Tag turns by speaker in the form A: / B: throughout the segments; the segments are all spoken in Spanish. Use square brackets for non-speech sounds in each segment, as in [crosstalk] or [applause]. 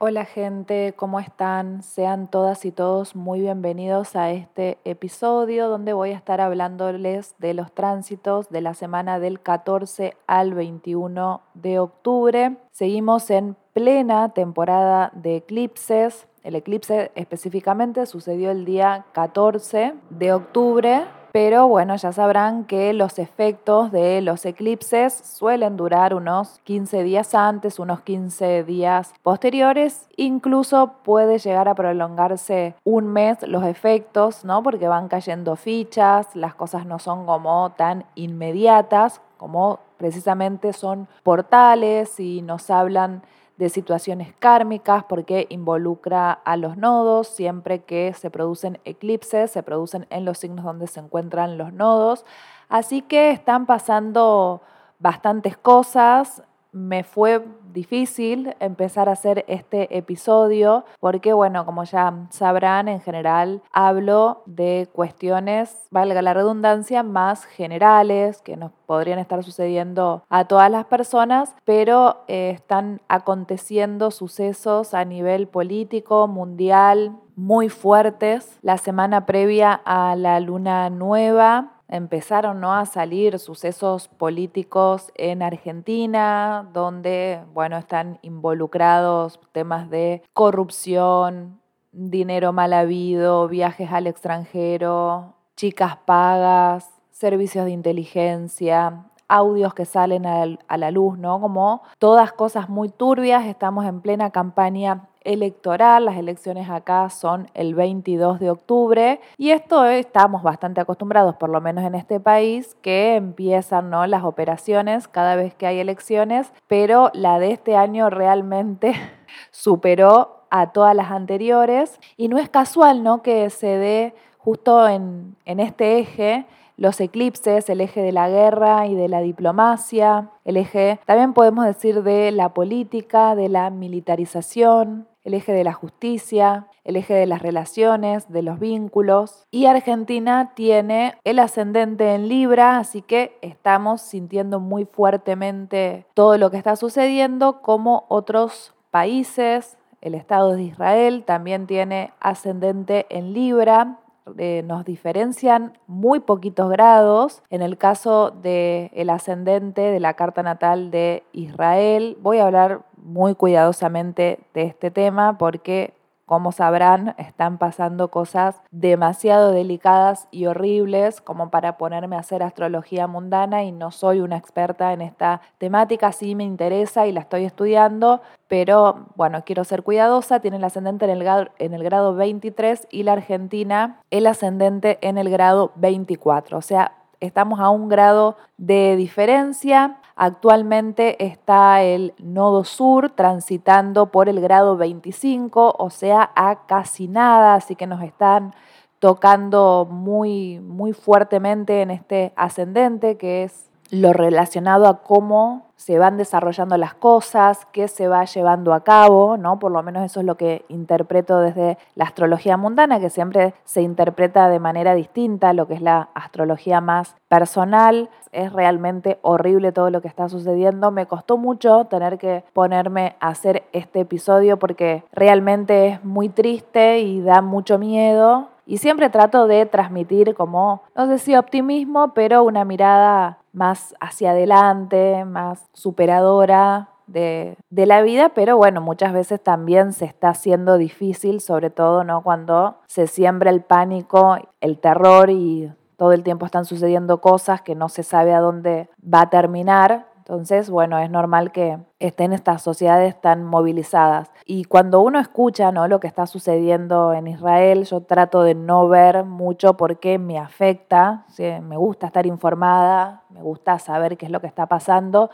A: Hola gente, ¿cómo están? Sean todas y todos muy bienvenidos a este episodio donde voy a estar hablándoles de los tránsitos de la semana del 14 al 21 de octubre. Seguimos en plena temporada de eclipses. El eclipse específicamente sucedió el día 14 de octubre pero bueno, ya sabrán que los efectos de los eclipses suelen durar unos 15 días antes, unos 15 días posteriores, incluso puede llegar a prolongarse un mes los efectos, ¿no? Porque van cayendo fichas, las cosas no son como tan inmediatas, como precisamente son portales y nos hablan de situaciones kármicas porque involucra a los nodos. Siempre que se producen eclipses, se producen en los signos donde se encuentran los nodos. Así que están pasando bastantes cosas me fue difícil empezar a hacer este episodio porque, bueno, como ya sabrán, en general hablo de cuestiones, valga la redundancia, más generales que nos podrían estar sucediendo a todas las personas, pero eh, están aconteciendo sucesos a nivel político, mundial, muy fuertes. La semana previa a la luna nueva empezaron ¿no? a salir sucesos políticos en Argentina, donde bueno, están involucrados temas de corrupción, dinero mal habido, viajes al extranjero, chicas pagas, servicios de inteligencia, audios que salen a la luz, ¿no? Como todas cosas muy turbias, estamos en plena campaña electoral. Las elecciones acá son el 22 de octubre y esto estamos bastante acostumbrados, por lo menos en este país, que empiezan ¿no? las operaciones cada vez que hay elecciones, pero la de este año realmente [laughs] superó a todas las anteriores y no es casual ¿no? que se dé justo en, en este eje los eclipses, el eje de la guerra y de la diplomacia, el eje, también podemos decir de la política, de la militarización, el eje de la justicia, el eje de las relaciones, de los vínculos. Y Argentina tiene el ascendente en Libra, así que estamos sintiendo muy fuertemente todo lo que está sucediendo como otros países. El Estado de Israel también tiene ascendente en Libra, eh, nos diferencian muy poquitos grados. En el caso del el ascendente de la carta natal de Israel, voy a hablar muy cuidadosamente de este tema porque como sabrán, están pasando cosas demasiado delicadas y horribles como para ponerme a hacer astrología mundana y no soy una experta en esta temática, sí me interesa y la estoy estudiando, pero bueno, quiero ser cuidadosa, tiene el ascendente en el, grado, en el grado 23 y la Argentina el ascendente en el grado 24, o sea, estamos a un grado de diferencia. Actualmente está el nodo sur transitando por el grado 25, o sea, a casi nada, así que nos están tocando muy, muy fuertemente en este ascendente, que es lo relacionado a cómo se van desarrollando las cosas, qué se va llevando a cabo, ¿no? Por lo menos eso es lo que interpreto desde la astrología mundana, que siempre se interpreta de manera distinta, lo que es la astrología más personal. Es realmente horrible todo lo que está sucediendo. Me costó mucho tener que ponerme a hacer este episodio porque realmente es muy triste y da mucho miedo. Y siempre trato de transmitir como, no sé si optimismo, pero una mirada más hacia adelante, más superadora de, la vida, pero bueno, muchas veces también se está haciendo difícil, sobre todo ¿no? cuando se siembra el pánico, el terror y todo el tiempo están sucediendo cosas que no se sabe a dónde va a terminar. Entonces, bueno, es normal que estén estas sociedades tan movilizadas. Y cuando uno escucha ¿no? lo que está sucediendo en Israel, yo trato de no ver mucho porque me afecta. Me gusta estar informada, me gusta saber qué es lo que está pasando,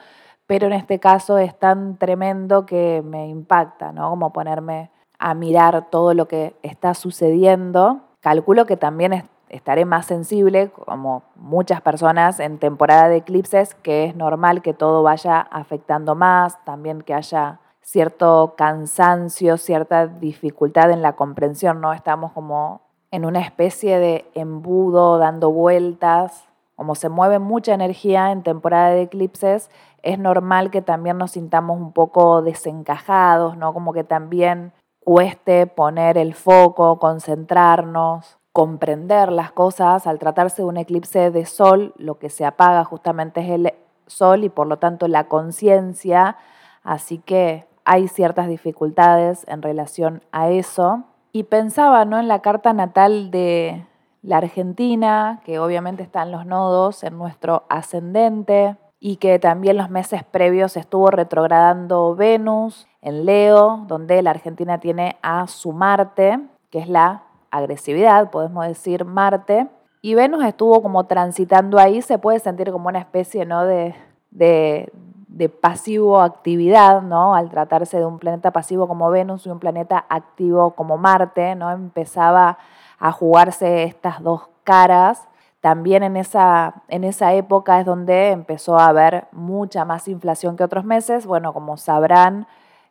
A: pero en este caso es tan tremendo que me impacta, ¿no? Como ponerme a mirar todo lo que está sucediendo. Calculo que también estaré más sensible, como muchas personas en temporada de eclipses, que es normal que todo vaya afectando más, también que haya cierto cansancio, cierta dificultad en la comprensión, ¿no? Estamos como en una especie de embudo dando vueltas, como se mueve mucha energía en temporada de eclipses, es normal que también nos sintamos un poco desencajados, ¿no? Como que también cueste poner el foco, concentrarnos, comprender las cosas. Al tratarse de un eclipse de sol, lo que se apaga justamente es el sol y por lo tanto la conciencia. Así que hay ciertas dificultades en relación a eso. Y pensaba ¿no? en la carta natal de la Argentina, que obviamente están los nodos en nuestro ascendente y que también los meses previos estuvo retrogradando Venus en Leo, donde la Argentina tiene a su Marte, que es la agresividad, podemos decir Marte, y Venus estuvo como transitando ahí, se puede sentir como una especie ¿no? de, de, pasivo actividad, ¿no? Al tratarse de un planeta pasivo como Venus y un planeta activo como Marte, ¿no? Empezaba a jugarse estas dos caras. También en esa, en esa época es donde empezó a haber mucha más inflación que otros meses. Bueno, como sabrán,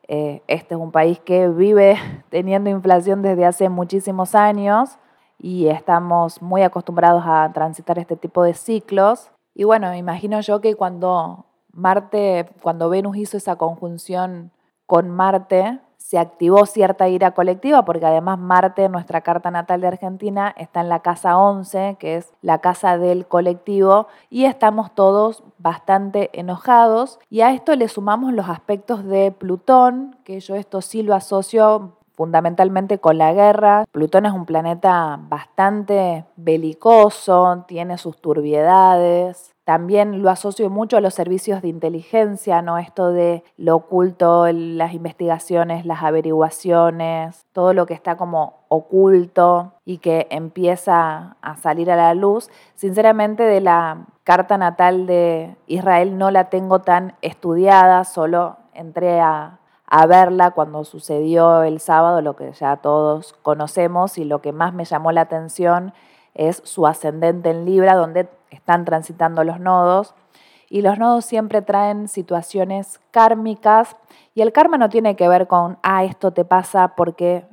A: eh, este es un país que vive [laughs] teniendo inflación desde hace muchísimos años y estamos muy acostumbrados a transitar este tipo de ciclos. Y bueno, me imagino yo que cuando Marte, cuando Venus hizo esa conjunción con Marte, se activó cierta ira colectiva, porque además Marte, nuestra carta natal de Argentina, está en la casa 11, que es la casa del colectivo, y estamos todos bastante enojados. Y a esto le sumamos los aspectos de Plutón, que yo esto sí lo asocio fundamentalmente con la guerra. Plutón es un planeta bastante belicoso, tiene sus turbiedades, también lo asocio mucho a los servicios de inteligencia, ¿no? Esto de lo oculto, las investigaciones, las averiguaciones, todo lo que está como oculto y que empieza a salir a la luz. Sinceramente, de la carta natal de Israel no la tengo tan estudiada, solo entré a, verla cuando sucedió el sábado, lo que ya todos conocemos y lo que más me llamó la atención es su ascendente en Libra, donde están transitando los nodos. Y los nodos siempre traen situaciones kármicas y el karma no tiene que ver con, ah, esto te pasa porque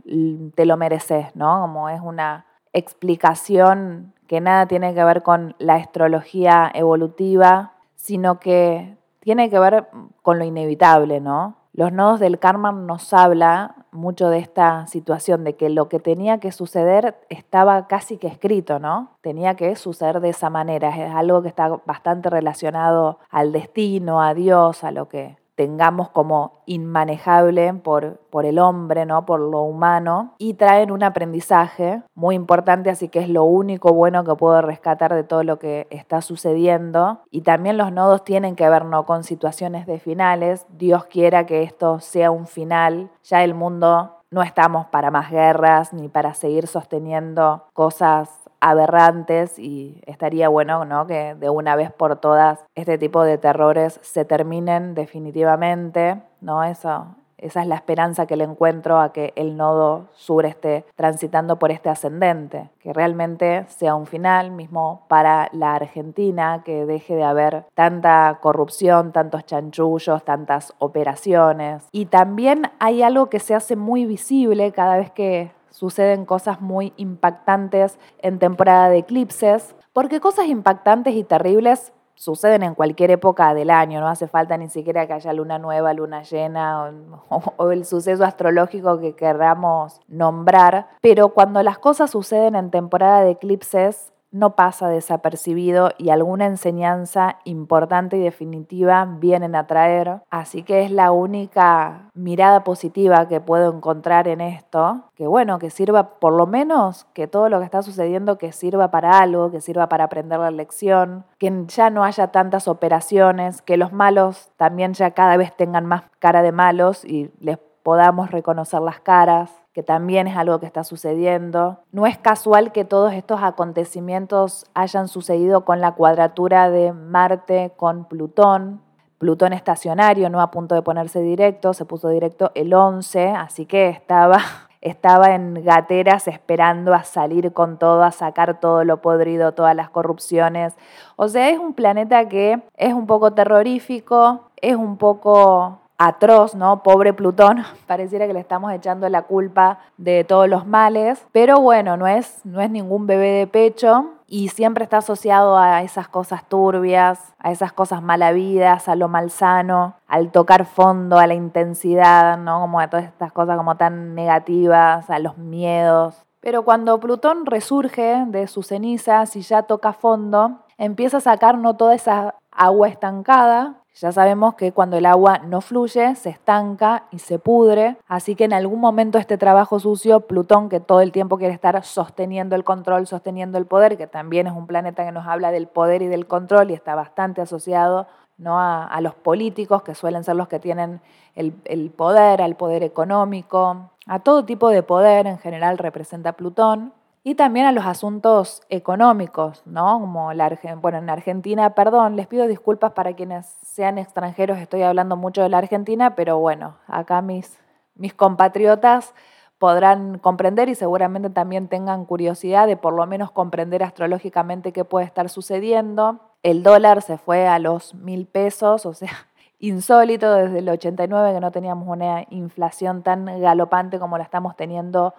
A: te lo mereces, ¿no? Como es una explicación que nada tiene que ver con la astrología evolutiva, sino que tiene que ver con lo inevitable, ¿no? Los nodos del karma nos habla mucho de esta situación, de que lo que tenía que suceder estaba casi que escrito, ¿no? Tenía que suceder de esa manera. Es algo que está bastante relacionado al destino, a Dios, a lo que tengamos como inmanejable por, por el hombre, ¿no? por lo humano, y traen un aprendizaje muy importante, así que es lo único bueno que puedo rescatar de todo lo que está sucediendo. Y también los nodos tienen que ver ¿no? con situaciones de finales. Dios quiera que esto sea un final. Ya el mundo no estamos para más guerras ni para seguir sosteniendo cosas aberrantes y estaría bueno ¿no? que de una vez por todas este tipo de terrores se terminen definitivamente, ¿no? Eso, esa es la esperanza que le encuentro a que el nodo sur esté transitando por este ascendente, que realmente sea un final mismo para la Argentina, que deje de haber tanta corrupción, tantos chanchullos, tantas operaciones. Y también hay algo que se hace muy visible cada vez que suceden cosas muy impactantes en temporada de eclipses, porque cosas impactantes y terribles suceden en cualquier época del año, no hace falta ni siquiera que haya luna nueva, luna llena o, el suceso astrológico que queramos nombrar, pero cuando las cosas suceden en temporada de eclipses no pasa desapercibido y alguna enseñanza importante y definitiva vienen a traer. Así que es la única mirada positiva que puedo encontrar en esto, que bueno, que sirva por lo menos que todo lo que está sucediendo que sirva para algo, que sirva para aprender la lección, que ya no haya tantas operaciones, que los malos también ya cada vez tengan más cara de malos y les podamos reconocer las caras que también es algo que está sucediendo. No es casual que todos estos acontecimientos hayan sucedido con la cuadratura de Marte con Plutón. Plutón estacionario, no a punto de ponerse directo, se puso directo el 11, así que estaba, [laughs] estaba en gateras esperando a salir con todo, a sacar todo lo podrido, todas las corrupciones. O sea, es un planeta que es un poco terrorífico, es un poco atroz, ¿no? Pobre Plutón, [laughs] pareciera que le estamos echando la culpa de todos los males, pero bueno, no es, no es ningún bebé de pecho y siempre está asociado a esas cosas turbias, a esas cosas malavidas, a lo malsano, al tocar fondo, a la intensidad, ¿no? Como a todas estas cosas como tan negativas, a los miedos. Pero cuando Plutón resurge de sus cenizas y ya toca fondo, empieza a sacar toda esa agua estancada ya sabemos que cuando el agua no fluye, se estanca y se pudre, así que en algún momento este trabajo sucio, Plutón, que todo el tiempo quiere estar sosteniendo el control, sosteniendo el poder, que también es un planeta que nos habla del poder y del control y está bastante asociado ¿no? a, los políticos, que suelen ser los que tienen el, el poder, al poder económico, a todo tipo de poder en general representa Plutón y también a los asuntos económicos, ¿no? Como la bueno, en Argentina, perdón, les pido disculpas para quienes sean extranjeros, estoy hablando mucho de la Argentina, pero bueno, acá mis, mis compatriotas podrán comprender y seguramente también tengan curiosidad de por lo menos comprender astrológicamente qué puede estar sucediendo. El dólar se fue a los mil pesos, o sea, [laughs] insólito desde el 89 que no teníamos una inflación tan galopante como la estamos teniendo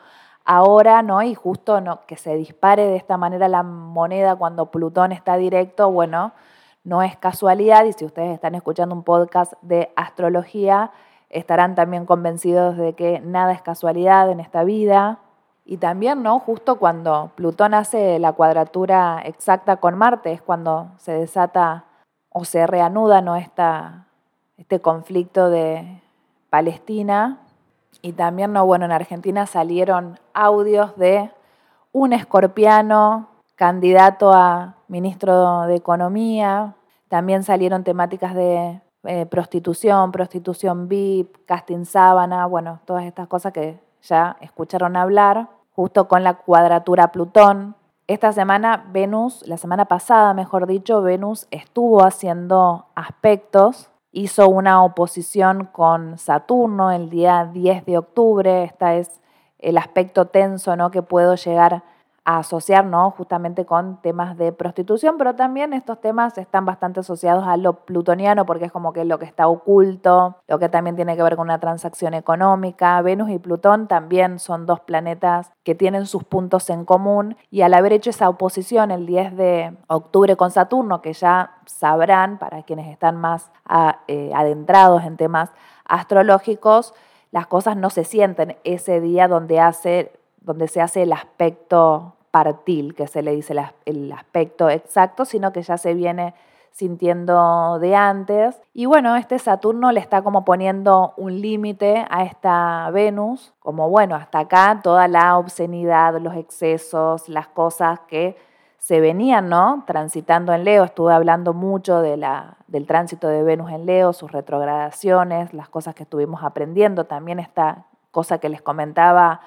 A: ahora, ¿no? Y justo no, que se dispare de esta manera la moneda cuando Plutón está directo, bueno, no es casualidad y si ustedes están escuchando un podcast de astrología, estarán también convencidos de que nada es casualidad en esta vida. Y también, ¿no? Justo cuando Plutón hace la cuadratura exacta con Marte, es cuando se desata o se reanuda, ¿no? Esta, este conflicto de Palestina, y también, no, bueno, en Argentina salieron audios de un escorpiano candidato a ministro de Economía. También salieron temáticas de eh, prostitución, prostitución VIP, casting sábana, bueno, todas estas cosas que ya escucharon hablar, justo con la cuadratura Plutón. Esta semana Venus, la semana pasada mejor dicho, Venus estuvo haciendo aspectos hizo una oposición con Saturno el día 10 de octubre. Este es el aspecto tenso ¿no? que puedo llegar a asociar justamente con temas de prostitución, pero también estos temas están bastante asociados a lo plutoniano porque es como que lo que está oculto, lo que también tiene que ver con una transacción económica. Venus y Plutón también son dos planetas que tienen sus puntos en común y al haber hecho esa oposición el 10 de octubre con Saturno, que ya sabrán para quienes están más eh, adentrados en temas astrológicos, las cosas no se sienten ese día donde hace donde se hace el aspecto partil, que se le dice el aspecto exacto, sino que ya se viene sintiendo de antes. Y bueno, este Saturno le está como poniendo un límite a esta Venus, como bueno, hasta acá toda la obscenidad, los excesos, las cosas que se venían, ¿no? Transitando en Leo. Estuve hablando mucho del tránsito de Venus en Leo, sus retrogradaciones, las cosas que estuvimos aprendiendo, también esta cosa que les comentaba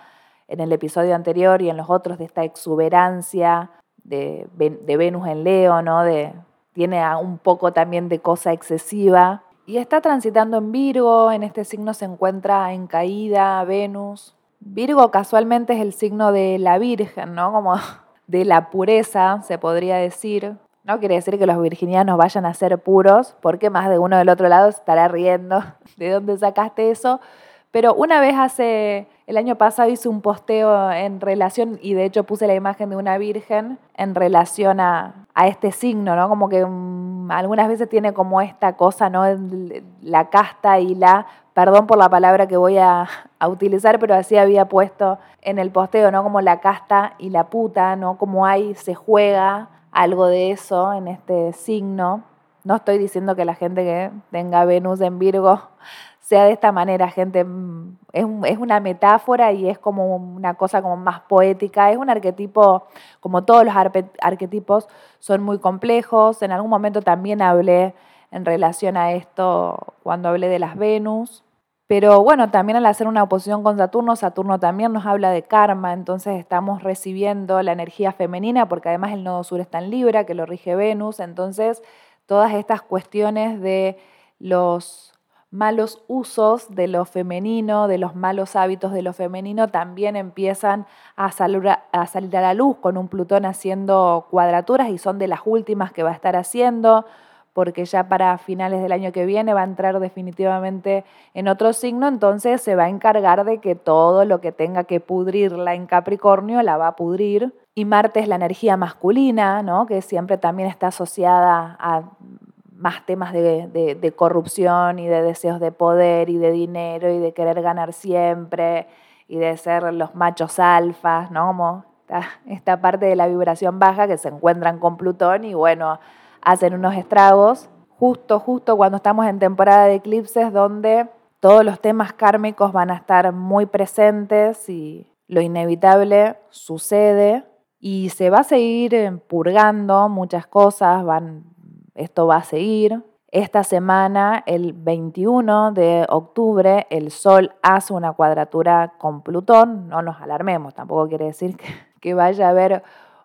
A: en el episodio anterior y en los otros de esta exuberancia de, Venus en Leo, ¿no? Tiene un poco también de cosa excesiva. Y está transitando en Virgo, en este signo se encuentra en caída Venus. Virgo casualmente es el signo de la Virgen, ¿no? Como [laughs] de la pureza, se podría decir. No quiere decir que los virginianos vayan a ser puros, porque más de uno del otro lado estará riendo [laughs] de dónde sacaste eso. Pero una vez hace el año pasado hice un posteo en relación, y de hecho puse la imagen de una virgen en relación a, este signo, ¿no? Como que mm, algunas veces tiene como esta cosa, ¿no? La casta y la, perdón por la palabra que voy a, a utilizar, pero así había puesto en el posteo, ¿no? Como la casta y la puta, ¿no? Como hay, se juega algo de eso en este signo. No estoy diciendo que la gente que tenga Venus en Virgo sea de esta manera, gente. Mm, es, una metáfora y es como una cosa como más poética. Es un arquetipo, como todos los arquetipos, son muy complejos. En algún momento también hablé en relación a esto cuando hablé de las Venus. Pero bueno, también al hacer una oposición con Saturno, Saturno también nos habla de karma, entonces estamos recibiendo la energía femenina, porque además el nodo sur está en Libra, que lo rige Venus, entonces todas estas cuestiones de los malos usos de lo femenino, de los malos hábitos de lo femenino, también empiezan a salir a, la luz con un Plutón haciendo cuadraturas y son de las últimas que va a estar haciendo. porque ya para finales del año que viene va a entrar definitivamente en otro signo, entonces se va a encargar de que todo lo que tenga que pudrirla en Capricornio la va a pudrir. Y Marte es la energía masculina, ¿no? que siempre también está asociada a más temas de, corrupción y de deseos de poder y de dinero y de querer ganar siempre y de ser los machos alfas, ¿no? Como esta parte de la vibración baja que se encuentran con Plutón y bueno, hacen unos estragos justo, justo cuando estamos en temporada de eclipses donde todos los temas kármicos van a estar muy presentes y lo inevitable sucede y se va a seguir purgando muchas cosas, van, esto va a seguir. Esta semana, el 21 de octubre, el Sol hace una cuadratura con Plutón. No nos alarmemos, tampoco quiere decir [laughs] que, vaya a haber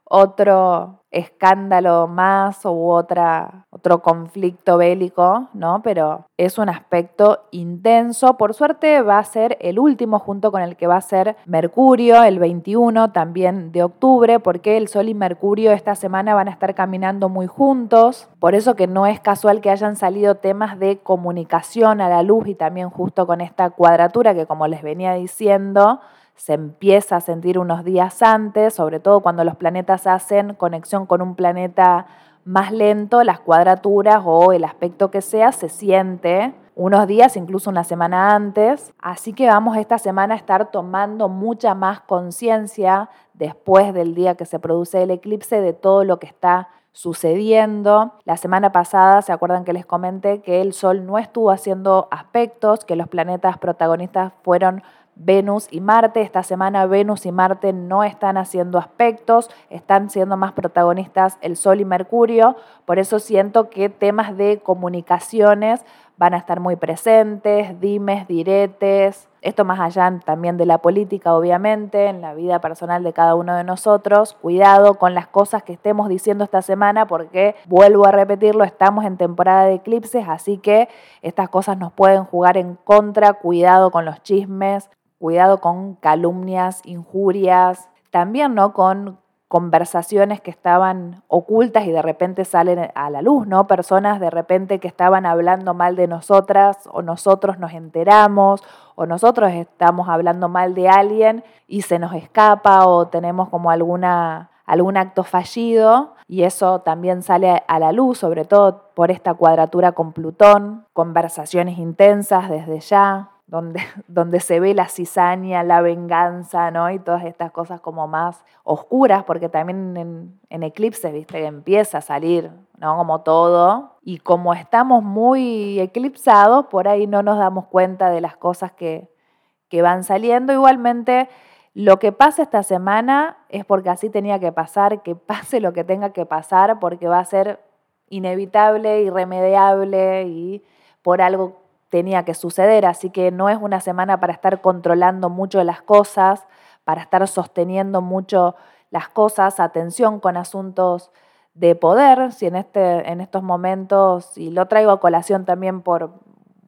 A: otro escándalo más u otra, otro conflicto bélico, ¿no? Pero es un aspecto intenso. Por suerte va a ser el último junto con el que va a ser Mercurio, el 21 también de octubre, porque el Sol y Mercurio esta semana van a estar caminando muy juntos. Por eso que no es casual que hayan salido temas de comunicación a la luz y también justo con esta cuadratura que como les venía diciendo, se empieza a sentir unos días antes, sobre todo cuando los planetas hacen conexión con un planeta más lento, las cuadraturas o el aspecto que sea se siente unos días, incluso una semana antes. Así que vamos esta semana a estar tomando mucha más conciencia después del día que se produce el eclipse de todo lo que está sucediendo. La semana pasada, ¿se acuerdan que les comenté que el Sol no estuvo haciendo aspectos, que los planetas protagonistas fueron Venus y Marte. Esta semana Venus y Marte no están haciendo aspectos, están siendo más protagonistas el Sol y Mercurio. Por eso siento que temas de comunicaciones van a estar muy presentes, dimes, diretes. Esto más allá también de la política, obviamente, en la vida personal de cada uno de nosotros. Cuidado con las cosas que estemos diciendo esta semana porque, vuelvo a repetirlo, estamos en temporada de eclipses, así que estas cosas nos pueden jugar en contra. Cuidado con los chismes, cuidado con calumnias, injurias, también ¿no? con conversaciones que estaban ocultas y de repente salen a la luz, ¿no? Personas de repente que estaban hablando mal de nosotras o nosotros nos enteramos o nosotros estamos hablando mal de alguien y se nos escapa o tenemos como alguna algún acto fallido y eso también sale a la luz, sobre todo por esta cuadratura con Plutón, conversaciones intensas desde ya, donde, [laughs] donde se ve la cizaña, la venganza, ¿no? Y todas estas cosas como más oscuras, porque también en, eclipses, viste, empieza a salir, ¿no? Como todo. Y como estamos muy eclipsados, por ahí no nos damos cuenta de las cosas que, que van saliendo. Igualmente, lo que pasa esta semana es porque así tenía que pasar, que [laughs] pase lo que tenga que pasar, porque va a ser inevitable, irremediable y por algo tenía que suceder, así que no es una semana para estar controlando mucho las cosas, para estar sosteniendo mucho las cosas, atención con asuntos de poder, si en, este, en estos momentos, y lo traigo a colación también por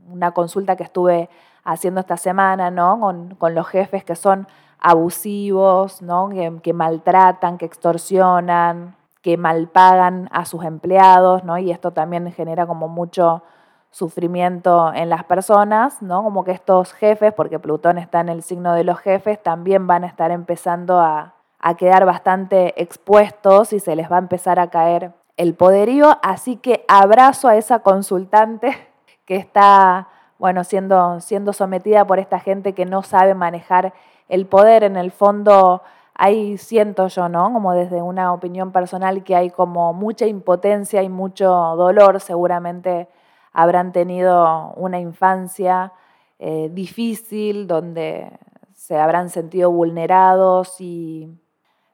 A: una consulta que estuve haciendo esta semana, ¿no? Con, los jefes que son abusivos, ¿no? Que, que, maltratan, que extorsionan, que malpagan a sus empleados, ¿no? Y esto también genera como mucho sufrimiento en las personas, ¿no? Como que estos jefes, porque Plutón está en el signo de los jefes, también van a estar empezando a, quedar bastante expuestos y se les va a empezar a caer el poderío. Así que abrazo a esa consultante [laughs] que está, bueno, siendo, siendo sometida por esta gente que no sabe manejar el poder. En el fondo, hay, siento yo, ¿no? Como desde una opinión personal que hay como mucha impotencia y mucho dolor seguramente habrán tenido una infancia eh, difícil, donde se habrán sentido vulnerados y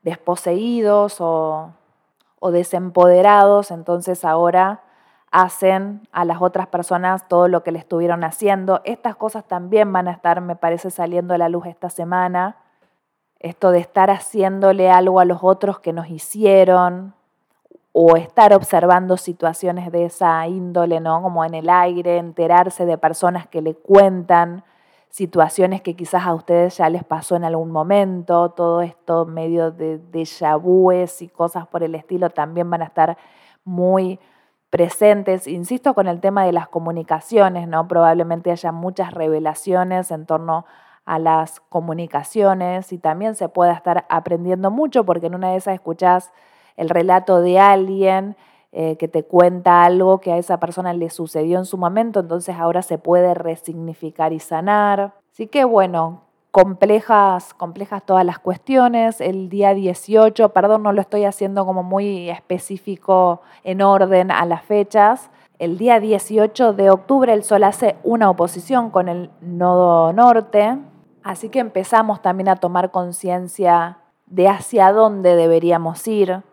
A: desposeídos o, o desempoderados, entonces ahora hacen a las otras personas todo lo que le estuvieron haciendo. Estas cosas también van a estar, me parece, saliendo a la luz esta semana. Esto de estar haciéndole algo a los otros que nos hicieron, o estar observando situaciones de esa índole, ¿no? Como en el aire, enterarse de personas que le cuentan situaciones que quizás a ustedes ya les pasó en algún momento, todo esto medio de déjà y cosas por el estilo también van a estar muy presentes, insisto con el tema de las comunicaciones, ¿no? Probablemente haya muchas revelaciones en torno a las comunicaciones y también se pueda estar aprendiendo mucho porque en una de esas escuchás el relato de alguien eh, que te cuenta algo que a esa persona le sucedió en su momento, entonces ahora se puede resignificar y sanar. Así que bueno, complejas, complejas todas las cuestiones. El día 18, perdón, no lo estoy haciendo como muy específico en orden a las fechas. El día 18 de octubre el Sol hace una oposición con el nodo norte, así que empezamos también a tomar conciencia de hacia dónde deberíamos ir,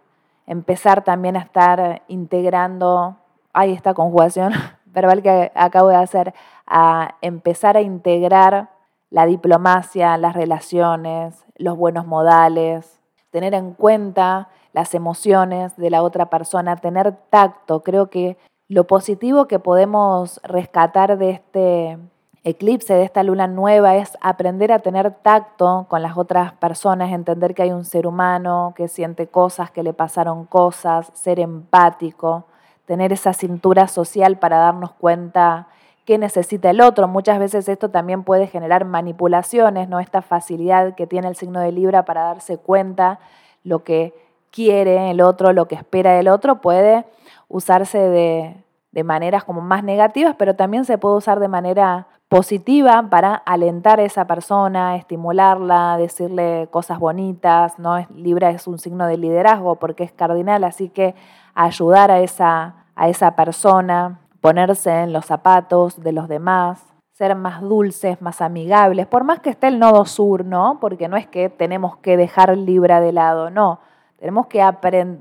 A: empezar también a estar integrando, ahí esta conjugación [laughs] verbal que acabo de hacer, a empezar a integrar la diplomacia, las relaciones, los buenos modales, tener en cuenta las emociones de la otra persona, tener tacto. Creo que lo positivo que podemos rescatar de este eclipse, de esta luna nueva, es aprender a tener tacto con las otras personas, entender que hay un ser humano que siente cosas, que le pasaron cosas, ser empático, tener esa cintura social para darnos cuenta qué necesita el otro. Muchas veces esto también puede generar manipulaciones, ¿no? Esta facilidad que tiene el signo de Libra para darse cuenta lo que quiere el otro, lo que espera el otro, puede usarse de, de maneras como más negativas, pero también se puede usar de manera positiva para alentar a esa persona, estimularla, decirle cosas bonitas, ¿no? Libra es un signo de liderazgo porque es cardinal, así que ayudar a esa, a esa persona, ponerse en los zapatos de los demás, ser más dulces, más amigables, por más que esté el nodo sur, ¿no? Porque no es que tenemos que dejar Libra de lado, no. Tenemos que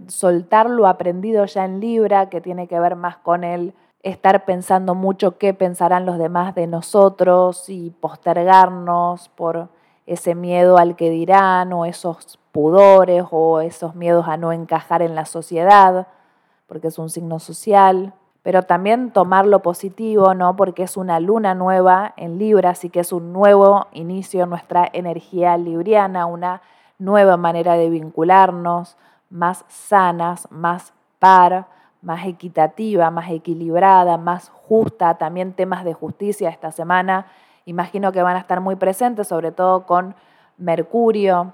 A: soltar lo aprendido ya en Libra, que tiene que ver más con el estar pensando mucho qué pensarán los demás de nosotros y postergarnos por ese miedo al que dirán o esos pudores o esos miedos a no encajar en la sociedad, porque es un signo social, pero también tomar lo positivo, ¿no? Porque es una luna nueva en Libra, así que es un nuevo inicio nuestra energía libriana, una nueva manera de vincularnos, más sanas, más par, más equitativa, más equilibrada, más justa, también temas de justicia esta semana. Imagino que van a estar muy presentes, sobre todo con Mercurio.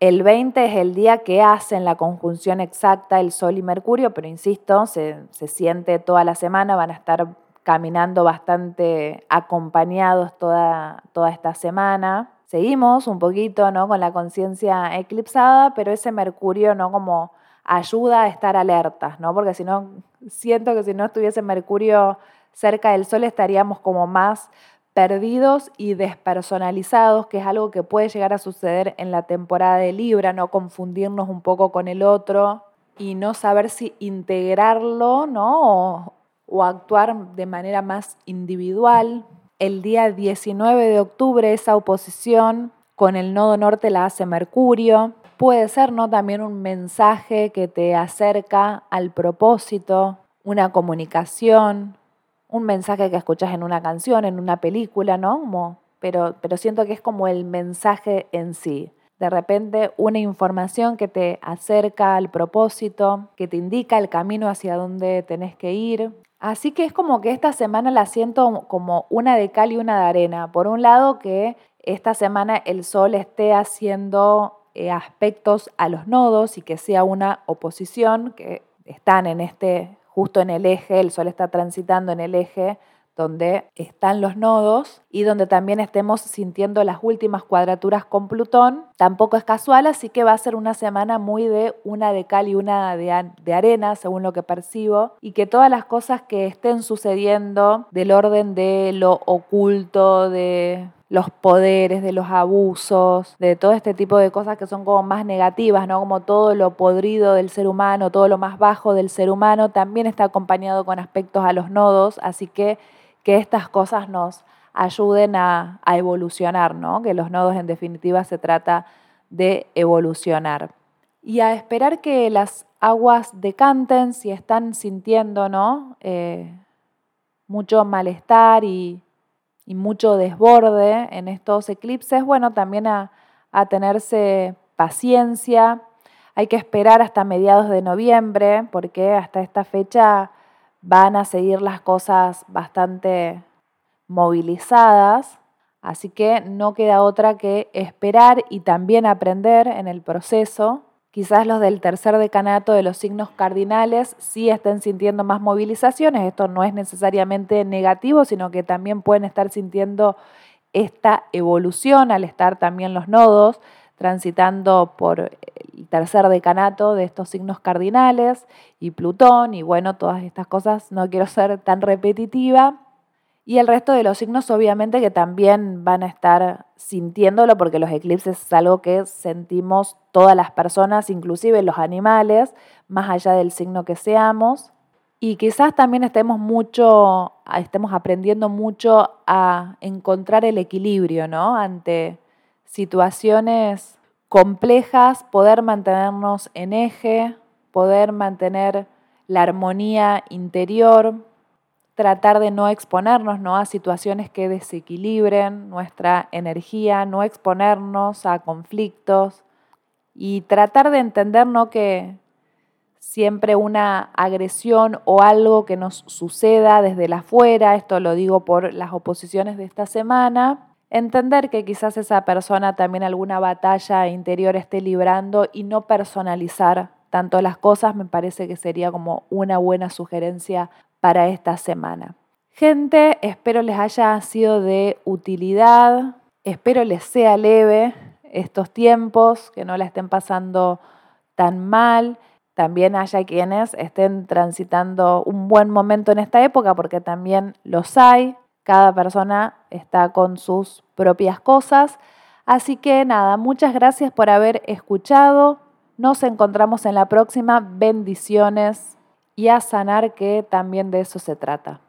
A: El 20 es el día que hacen la conjunción exacta el Sol y Mercurio, pero insisto, se, siente toda la semana, van a estar caminando bastante acompañados toda, toda esta semana. Seguimos un poquito ¿no? con la conciencia eclipsada, pero ese Mercurio no como ayuda a estar alertas, ¿no? Porque si no, siento que si no estuviese Mercurio cerca del Sol estaríamos como más perdidos y despersonalizados, que es algo que puede llegar a suceder en la temporada de Libra, no confundirnos un poco con el otro y no saber si integrarlo, ¿no? O, actuar de manera más individual. El día 19 de octubre esa oposición con el nodo norte la hace Mercurio, Puede ser, ¿no? También un mensaje que te acerca al propósito, una comunicación, un mensaje que escuchas en una canción, en una película, ¿no? pero, pero siento que es como el mensaje en sí. De repente una información que te acerca al propósito, que te indica el camino hacia donde tenés que ir. Así que es como que esta semana la siento como una de cal y una de arena. Por un lado que esta semana el sol esté haciendo aspectos a los nodos y que sea una oposición que están en este, justo en el eje, el Sol está transitando en el eje donde están los nodos y donde también estemos sintiendo las últimas cuadraturas con Plutón. Tampoco es casual, así que va a ser una semana muy de una de cal y una de, de, arena, según lo que percibo, y que todas las cosas que estén sucediendo del orden de lo oculto, de los poderes, de los abusos, de todo este tipo de cosas que son como más negativas, ¿no? Como todo lo podrido del ser humano, todo lo más bajo del ser humano, también está acompañado con aspectos a los nodos, así que que estas cosas nos ayuden a, a evolucionar, ¿no? Que los nodos en definitiva se trata de evolucionar. Y a esperar que las aguas decanten si están sintiendo, ¿no? Eh, mucho malestar y y mucho desborde en estos eclipses, bueno, también a, tenerse paciencia. Hay que esperar hasta mediados de noviembre, porque hasta esta fecha van a seguir las cosas bastante movilizadas, así que no queda otra que esperar y también aprender en el proceso. Quizás los del tercer decanato de los signos cardinales sí estén sintiendo más movilizaciones, esto no es necesariamente negativo, sino que también pueden estar sintiendo esta evolución al estar también los nodos transitando por el tercer decanato de estos signos cardinales y Plutón y bueno, todas estas cosas, no quiero ser tan repetitiva. Y el resto de los signos obviamente que también van a estar sintiéndolo porque los eclipses es algo que sentimos todas las personas, inclusive los animales, más allá del signo que seamos. Y quizás también estemos mucho, estemos aprendiendo mucho a encontrar el equilibrio, ¿no? Ante situaciones complejas, poder mantenernos en eje, poder mantener la armonía interior, tratar de no exponernos ¿no? a situaciones que desequilibren nuestra energía, no exponernos a conflictos y tratar de entender ¿no? que siempre una agresión o algo que nos suceda desde la afuera, esto lo digo por las oposiciones de esta semana, entender que quizás esa persona también alguna batalla interior esté librando y no personalizar tanto las cosas, me parece que sería como una buena sugerencia para esta semana. Gente, espero les haya sido de utilidad, espero les sea leve estos tiempos, que no la estén pasando tan mal también haya quienes estén transitando un buen momento en esta época, porque también los hay, cada persona está con sus propias cosas. Así que nada, muchas gracias por haber escuchado. Nos encontramos en la próxima. Bendiciones y a sanar que también de eso se trata.